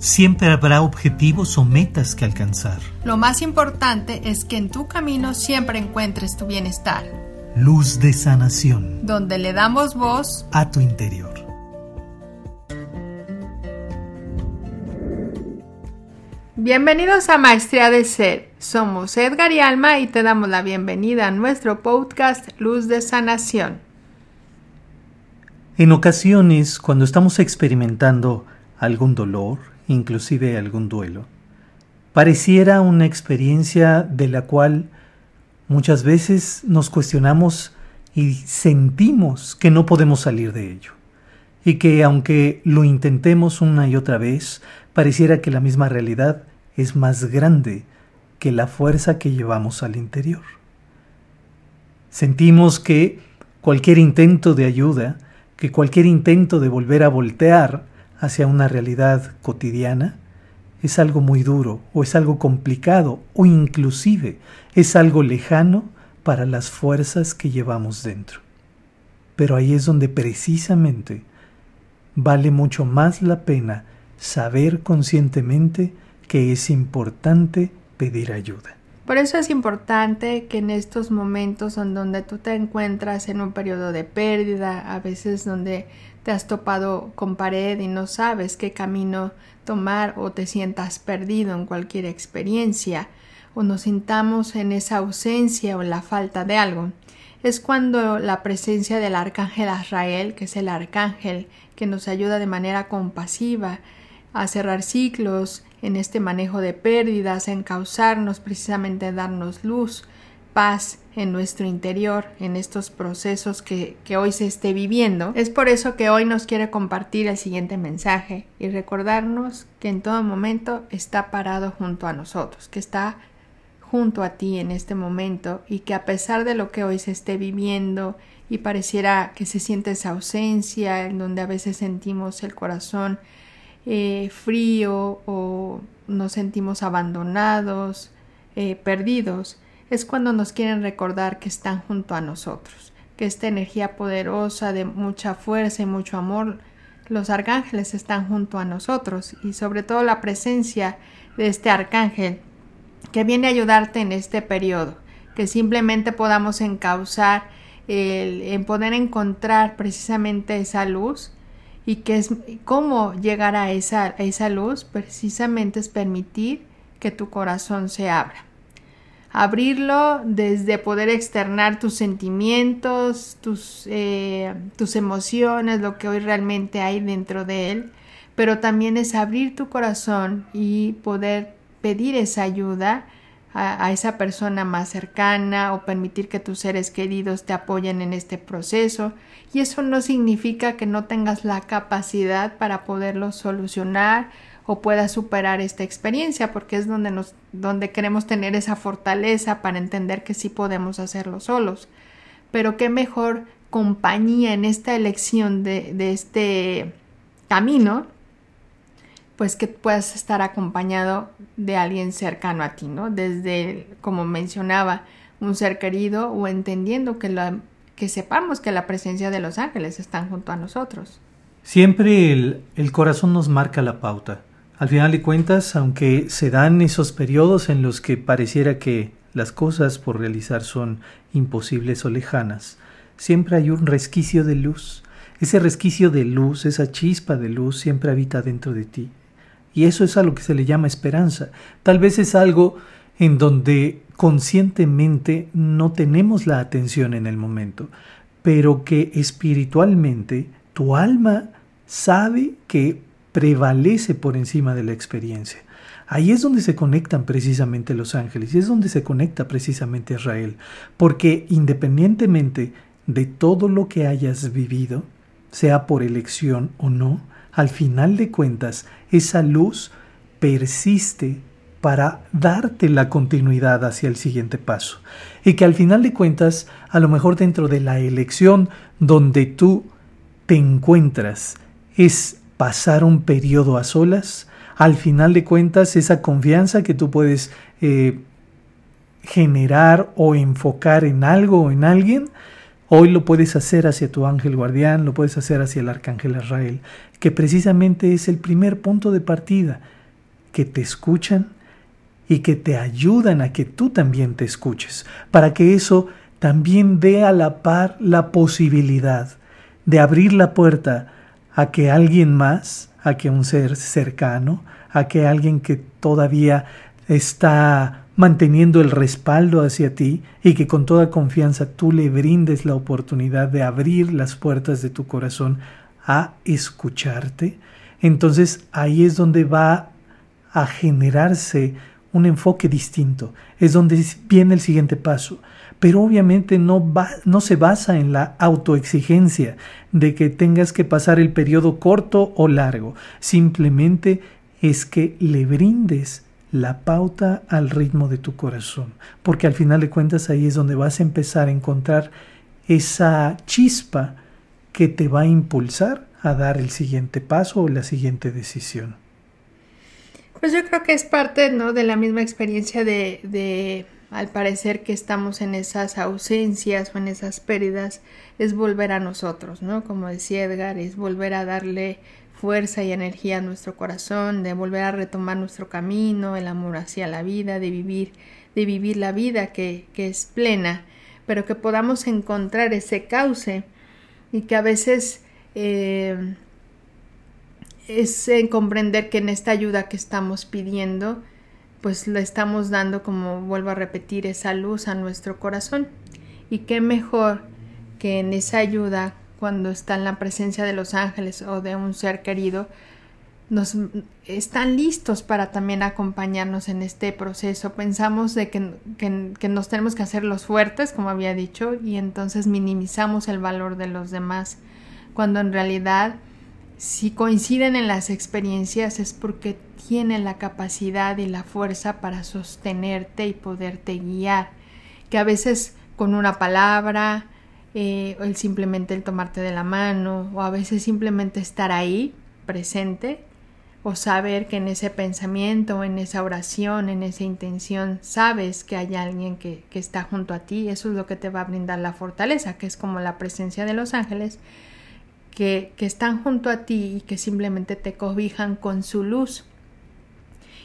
Siempre habrá objetivos o metas que alcanzar. Lo más importante es que en tu camino siempre encuentres tu bienestar. Luz de sanación. Donde le damos voz a tu interior. Bienvenidos a Maestría de Ser. Somos Edgar y Alma y te damos la bienvenida a nuestro podcast Luz de Sanación. En ocasiones, cuando estamos experimentando algún dolor, inclusive algún duelo. Pareciera una experiencia de la cual muchas veces nos cuestionamos y sentimos que no podemos salir de ello. Y que aunque lo intentemos una y otra vez, pareciera que la misma realidad es más grande que la fuerza que llevamos al interior. Sentimos que cualquier intento de ayuda, que cualquier intento de volver a voltear hacia una realidad cotidiana es algo muy duro o es algo complicado o inclusive es algo lejano para las fuerzas que llevamos dentro. Pero ahí es donde precisamente vale mucho más la pena saber conscientemente que es importante pedir ayuda. Por eso es importante que en estos momentos en donde tú te encuentras en un periodo de pérdida, a veces donde te has topado con pared y no sabes qué camino tomar o te sientas perdido en cualquier experiencia o nos sintamos en esa ausencia o la falta de algo, es cuando la presencia del arcángel Azrael, que es el arcángel que nos ayuda de manera compasiva a cerrar ciclos en este manejo de pérdidas, a encauzarnos precisamente darnos luz, paz en nuestro interior, en estos procesos que, que, hoy se esté viviendo. Es por eso que hoy nos quiere compartir el siguiente mensaje y recordarnos que en todo momento está parado junto a nosotros, que está junto a ti en este momento y que a pesar de lo que hoy se esté viviendo y pareciera que se siente esa ausencia, en donde a veces sentimos el corazón eh, frío o nos sentimos abandonados, eh, perdidos, es cuando nos quieren recordar que están junto a nosotros, que esta energía poderosa de mucha fuerza y mucho amor, los arcángeles están junto a nosotros y sobre todo la presencia de este arcángel que viene a ayudarte en este periodo, que simplemente podamos encauzar, el, en poder encontrar precisamente esa luz y que es cómo llegar a esa, a esa luz precisamente es permitir que tu corazón se abra. Abrirlo desde poder externar tus sentimientos, tus, eh, tus emociones, lo que hoy realmente hay dentro de él, pero también es abrir tu corazón y poder pedir esa ayuda a, esa persona más cercana o permitir que tus seres queridos te apoyen en este proceso. Y eso no significa que no tengas la capacidad para poderlo solucionar o pueda superar esta experiencia, porque es donde, nos, donde queremos tener esa fortaleza para entender que sí podemos hacerlo solos. Pero qué mejor compañía en esta elección de, de este camino, pues que puedas estar acompañado de alguien cercano a ti, ¿no? Desde, como mencionaba, un ser querido o entendiendo que, la, que sepamos que la presencia de los ángeles están junto a nosotros. Siempre el, el corazón nos marca la pauta. Al final de cuentas, aunque se dan esos periodos en los que pareciera que las cosas por realizar son imposibles o lejanas, siempre hay un resquicio de luz. Ese resquicio de luz, esa chispa de luz siempre habita dentro de ti. Y eso es a lo que se le llama esperanza. Tal vez es algo en donde conscientemente no tenemos la atención en el momento, pero que espiritualmente tu alma sabe que prevalece por encima de la experiencia. Ahí es donde se conectan precisamente los ángeles y es donde se conecta precisamente Israel, porque independientemente de todo lo que hayas vivido, sea por elección o no, al final de cuentas esa luz persiste para darte la continuidad hacia el siguiente paso. Y que al final de cuentas, a lo mejor dentro de la elección donde tú te encuentras, es pasar un periodo a solas, al final de cuentas esa confianza que tú puedes eh, generar o enfocar en algo o en alguien, Hoy lo puedes hacer hacia tu ángel guardián, lo puedes hacer hacia el arcángel Israel, que precisamente es el primer punto de partida, que te escuchan y que te ayudan a que tú también te escuches, para que eso también dé a la par la posibilidad de abrir la puerta a que alguien más, a que un ser cercano, a que alguien que todavía está manteniendo el respaldo hacia ti y que con toda confianza tú le brindes la oportunidad de abrir las puertas de tu corazón a escucharte, entonces ahí es donde va a generarse un enfoque distinto, es donde viene el siguiente paso. Pero obviamente no, va, no se basa en la autoexigencia de que tengas que pasar el periodo corto o largo, simplemente es que le brindes la pauta al ritmo de tu corazón, porque al final de cuentas ahí es donde vas a empezar a encontrar esa chispa que te va a impulsar a dar el siguiente paso o la siguiente decisión. Pues yo creo que es parte ¿no? de la misma experiencia de, de, al parecer que estamos en esas ausencias o en esas pérdidas, es volver a nosotros, ¿no? Como decía Edgar, es volver a darle fuerza y energía a nuestro corazón, de volver a retomar nuestro camino, el amor hacia la vida, de vivir, de vivir la vida que, que es plena, pero que podamos encontrar ese cauce y que a veces eh, es en comprender que en esta ayuda que estamos pidiendo, pues le estamos dando, como vuelvo a repetir, esa luz a nuestro corazón. Y qué mejor que en esa ayuda cuando está en la presencia de los ángeles o de un ser querido, nos están listos para también acompañarnos en este proceso. Pensamos de que, que, nos tenemos que hacer los fuertes, como había dicho, y entonces minimizamos el valor de los demás, cuando en realidad si coinciden en las experiencias es porque tienen la capacidad y la fuerza para sostenerte y poderte guiar, que a veces con una palabra, eh, el simplemente el tomarte de la mano, o a veces simplemente estar ahí, presente, o saber que en ese pensamiento, en esa oración, en esa intención, sabes que hay alguien que, que está junto a ti, eso es lo que te va a brindar la fortaleza, que es como la presencia de los ángeles, que, que están junto a ti y que simplemente te cobijan con su luz.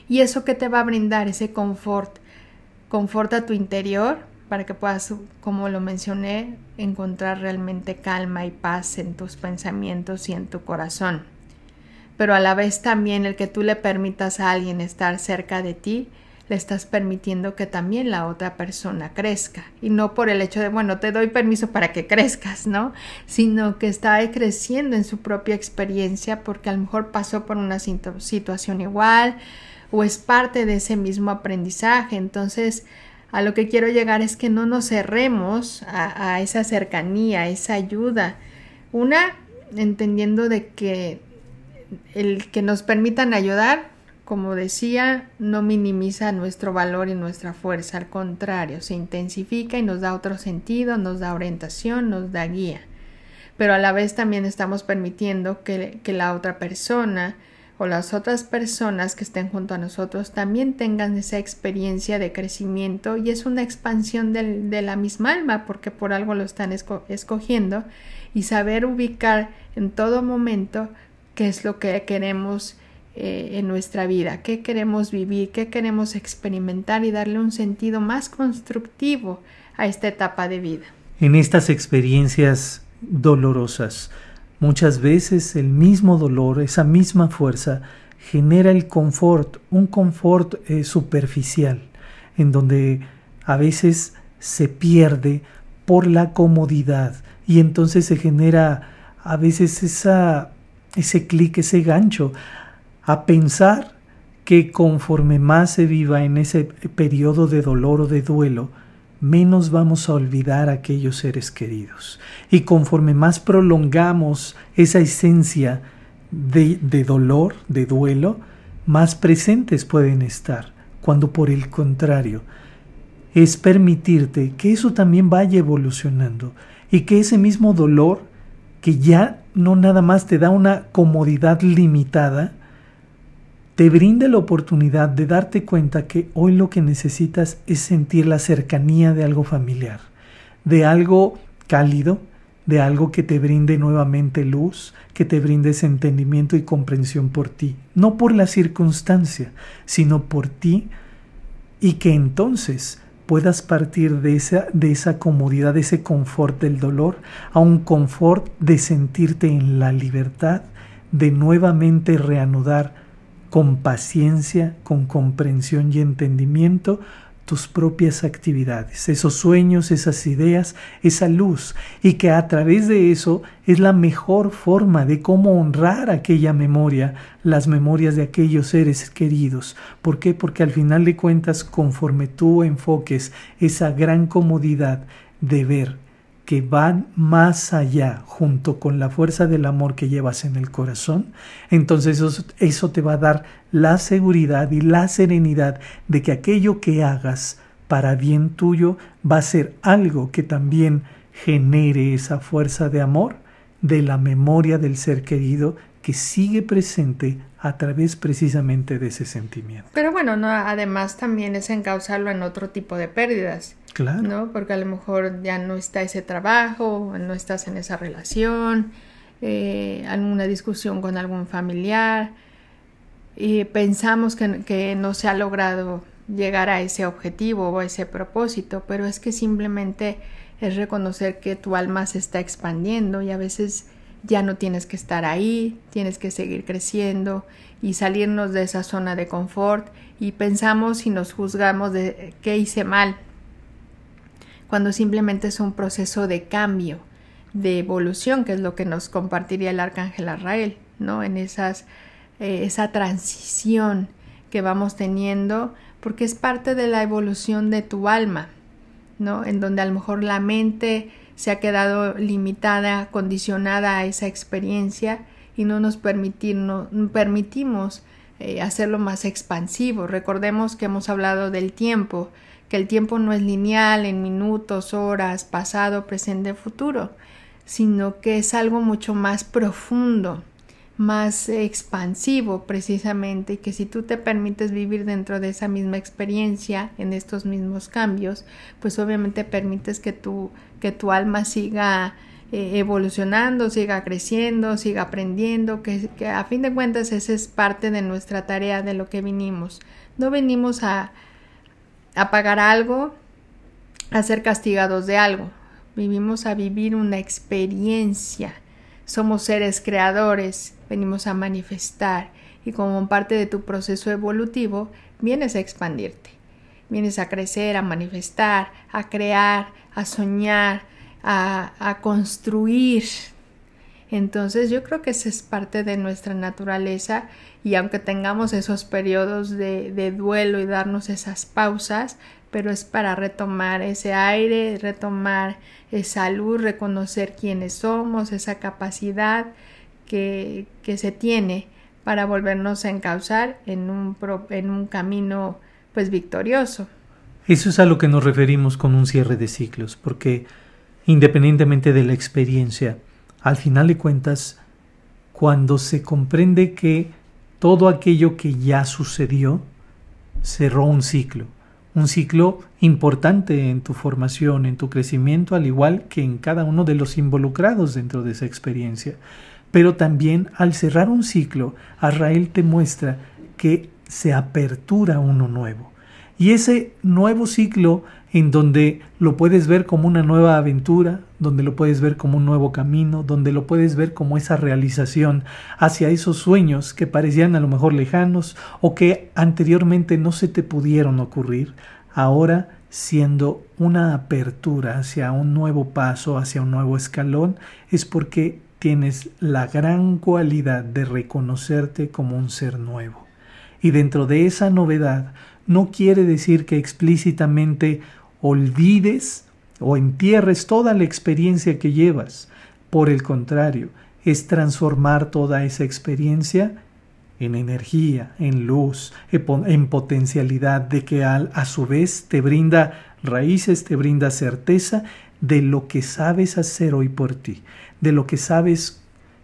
Y eso que te va a brindar ese confort, conforta tu interior, para que puedas, como lo mencioné, encontrar realmente calma y paz en tus pensamientos y en tu corazón. Pero a la vez también el que tú le permitas a alguien estar cerca de ti, le estás permitiendo que también la otra persona crezca. Y no por el hecho de, bueno, te doy permiso para que crezcas, ¿no? Sino que está creciendo en su propia experiencia porque a lo mejor pasó por una situación igual o es parte de ese mismo aprendizaje. Entonces, a lo que quiero llegar es que no nos cerremos a, esa cercanía, a esa ayuda. Una, entendiendo de que el que nos permitan ayudar, como decía, no minimiza nuestro valor y nuestra fuerza, al contrario, se intensifica y nos da otro sentido, nos da orientación, nos da guía. Pero a la vez también estamos permitiendo que, que la otra persona o las otras personas que estén junto a nosotros también tengan esa experiencia de crecimiento y es una expansión de la misma alma porque por algo lo están escogiendo y saber ubicar en todo momento qué es lo que queremos eh, en nuestra vida, qué queremos vivir, qué queremos experimentar y darle un sentido más constructivo a esta etapa de vida. En estas experiencias dolorosas, Muchas veces el mismo dolor, esa misma fuerza, genera el confort, un confort eh, superficial, en donde a veces se pierde por la comodidad y entonces se genera a veces esa, ese clic, ese gancho a pensar que conforme más se viva en ese periodo de dolor o de duelo, menos vamos a olvidar a aquellos seres queridos. Y conforme más prolongamos esa esencia de, de, dolor, de duelo, más presentes pueden estar, cuando por el contrario, es permitirte que eso también vaya evolucionando y que ese mismo dolor, que ya no nada más te da una comodidad limitada, te brinde la oportunidad de darte cuenta que hoy lo que necesitas es sentir la cercanía de algo familiar, de algo cálido, de algo que te brinde nuevamente luz, que te brinde entendimiento y comprensión por ti, no por la circunstancia, sino por ti, y que entonces puedas partir de esa, de esa comodidad, de ese confort del dolor, a un confort de sentirte en la libertad, de nuevamente reanudar con paciencia, con comprensión y entendimiento tus propias actividades, esos sueños, esas ideas, esa luz, y que a través de eso es la mejor forma de cómo honrar aquella memoria, las memorias de aquellos seres queridos. ¿Por qué? Porque al final de cuentas, conforme tú enfoques esa gran comodidad de ver que van más allá junto con la fuerza del amor que llevas en el corazón, entonces eso, eso, te va a dar la seguridad y la serenidad de que aquello que hagas para bien tuyo va a ser algo que también genere esa fuerza de amor de la memoria del ser querido que sigue presente a través precisamente de ese sentimiento. Pero bueno, no, además también es encauzarlo en otro tipo de pérdidas. ¿No? Porque a lo mejor ya no está ese trabajo, no estás en esa relación, eh, alguna discusión con algún familiar y pensamos que, que no se ha logrado llegar a ese objetivo o a ese propósito, pero es que simplemente es reconocer que tu alma se está expandiendo y a veces ya no tienes que estar ahí, tienes que seguir creciendo y salirnos de esa zona de confort y pensamos y nos juzgamos de qué hice mal, cuando simplemente es un proceso de cambio, de evolución, que es lo que nos compartiría el arcángel Arrael, ¿no? En esas, eh, esa transición que vamos teniendo, porque es parte de la evolución de tu alma, ¿no? En donde a lo mejor la mente se ha quedado limitada, condicionada a esa experiencia y no nos permitimos eh, hacerlo más expansivo. Recordemos que hemos hablado del tiempo, que el tiempo no es lineal en minutos, horas, pasado, presente, futuro, sino que es algo mucho más profundo, más expansivo precisamente, y que si tú te permites vivir dentro de esa misma experiencia, en estos mismos cambios, pues obviamente permites que tu que tu alma siga eh, evolucionando, siga creciendo, siga aprendiendo, que, a fin de cuentas esa es parte de nuestra tarea de lo que vinimos. No venimos a, a pagar algo, a ser castigados de algo. Vivimos a vivir una experiencia. Somos seres creadores, venimos a manifestar y como parte de tu proceso evolutivo vienes a expandirte, vienes a crecer, a manifestar, a crear, a soñar, a, construir. Entonces yo creo que esa es parte de nuestra naturaleza y aunque tengamos esos periodos de, de, duelo y darnos esas pausas, pero es para retomar ese aire, retomar esa luz, reconocer quiénes somos, esa capacidad que, que se tiene para volvernos a encauzar en un, en un camino pues victorioso. Eso es a lo que nos referimos con un cierre de ciclos, porque independientemente de la experiencia, al final de cuentas, cuando se comprende que todo aquello que ya sucedió cerró un ciclo, un ciclo importante en tu formación, en tu crecimiento, al igual que en cada uno de los involucrados dentro de esa experiencia. Pero también al cerrar un ciclo, Arrael te muestra que se apertura uno nuevo y ese nuevo ciclo en donde lo puedes ver como una nueva aventura, donde lo puedes ver como un nuevo camino, donde lo puedes ver como esa realización hacia esos sueños que parecían a lo mejor lejanos o que anteriormente no se te pudieron ocurrir, ahora siendo una apertura hacia un nuevo paso, hacia un nuevo escalón, es porque tienes la gran cualidad de reconocerte como un ser nuevo. Y dentro de esa novedad, no quiere decir que explícitamente olvides o entierres toda la experiencia que llevas. Por el contrario, es transformar toda esa experiencia en energía, en luz, en potencialidad, de que a su vez te brinda raíces, te brinda certeza de lo que sabes hacer hoy por ti, de lo que sabes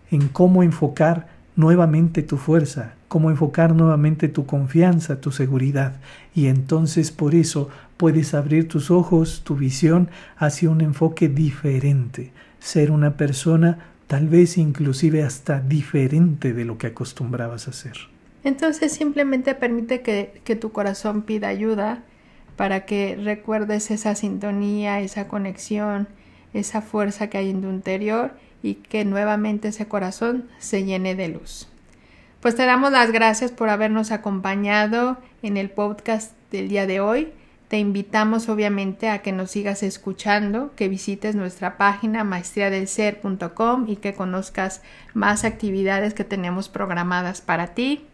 en cómo enfocar nuevamente tu fuerza, cómo enfocar nuevamente tu confianza, tu seguridad. Y entonces por eso puedes abrir tus ojos, tu visión hacia un enfoque diferente, ser una persona tal vez inclusive hasta diferente de lo que acostumbrabas a ser. Entonces simplemente permite que, que tu corazón pida ayuda para que recuerdes esa sintonía, esa conexión, esa fuerza que hay en tu interior y que nuevamente ese corazón se llene de luz. Pues te damos las gracias por habernos acompañado en el podcast del día de hoy. Te invitamos obviamente a que nos sigas escuchando, que visites nuestra página maestriadelser.com y que conozcas más actividades que tenemos programadas para ti.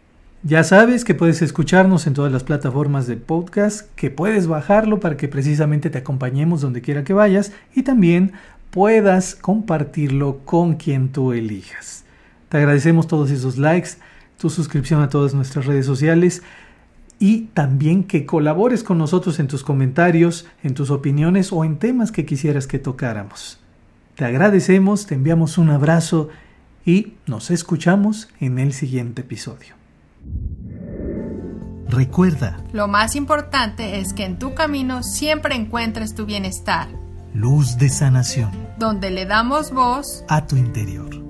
Ya sabes que puedes escucharnos en todas las plataformas de podcast, que puedes bajarlo para que precisamente te acompañemos donde quiera que vayas y también puedas compartirlo con quien tú elijas. Te agradecemos todos esos likes, tu suscripción a todas nuestras redes sociales y también que colabores con nosotros en tus comentarios, en tus opiniones o en temas que quisieras que tocáramos. Te agradecemos, te enviamos un abrazo y nos escuchamos en el siguiente episodio. Recuerda, lo más importante es que en tu camino siempre encuentres tu bienestar. Luz de sanación. Donde le damos voz a tu interior.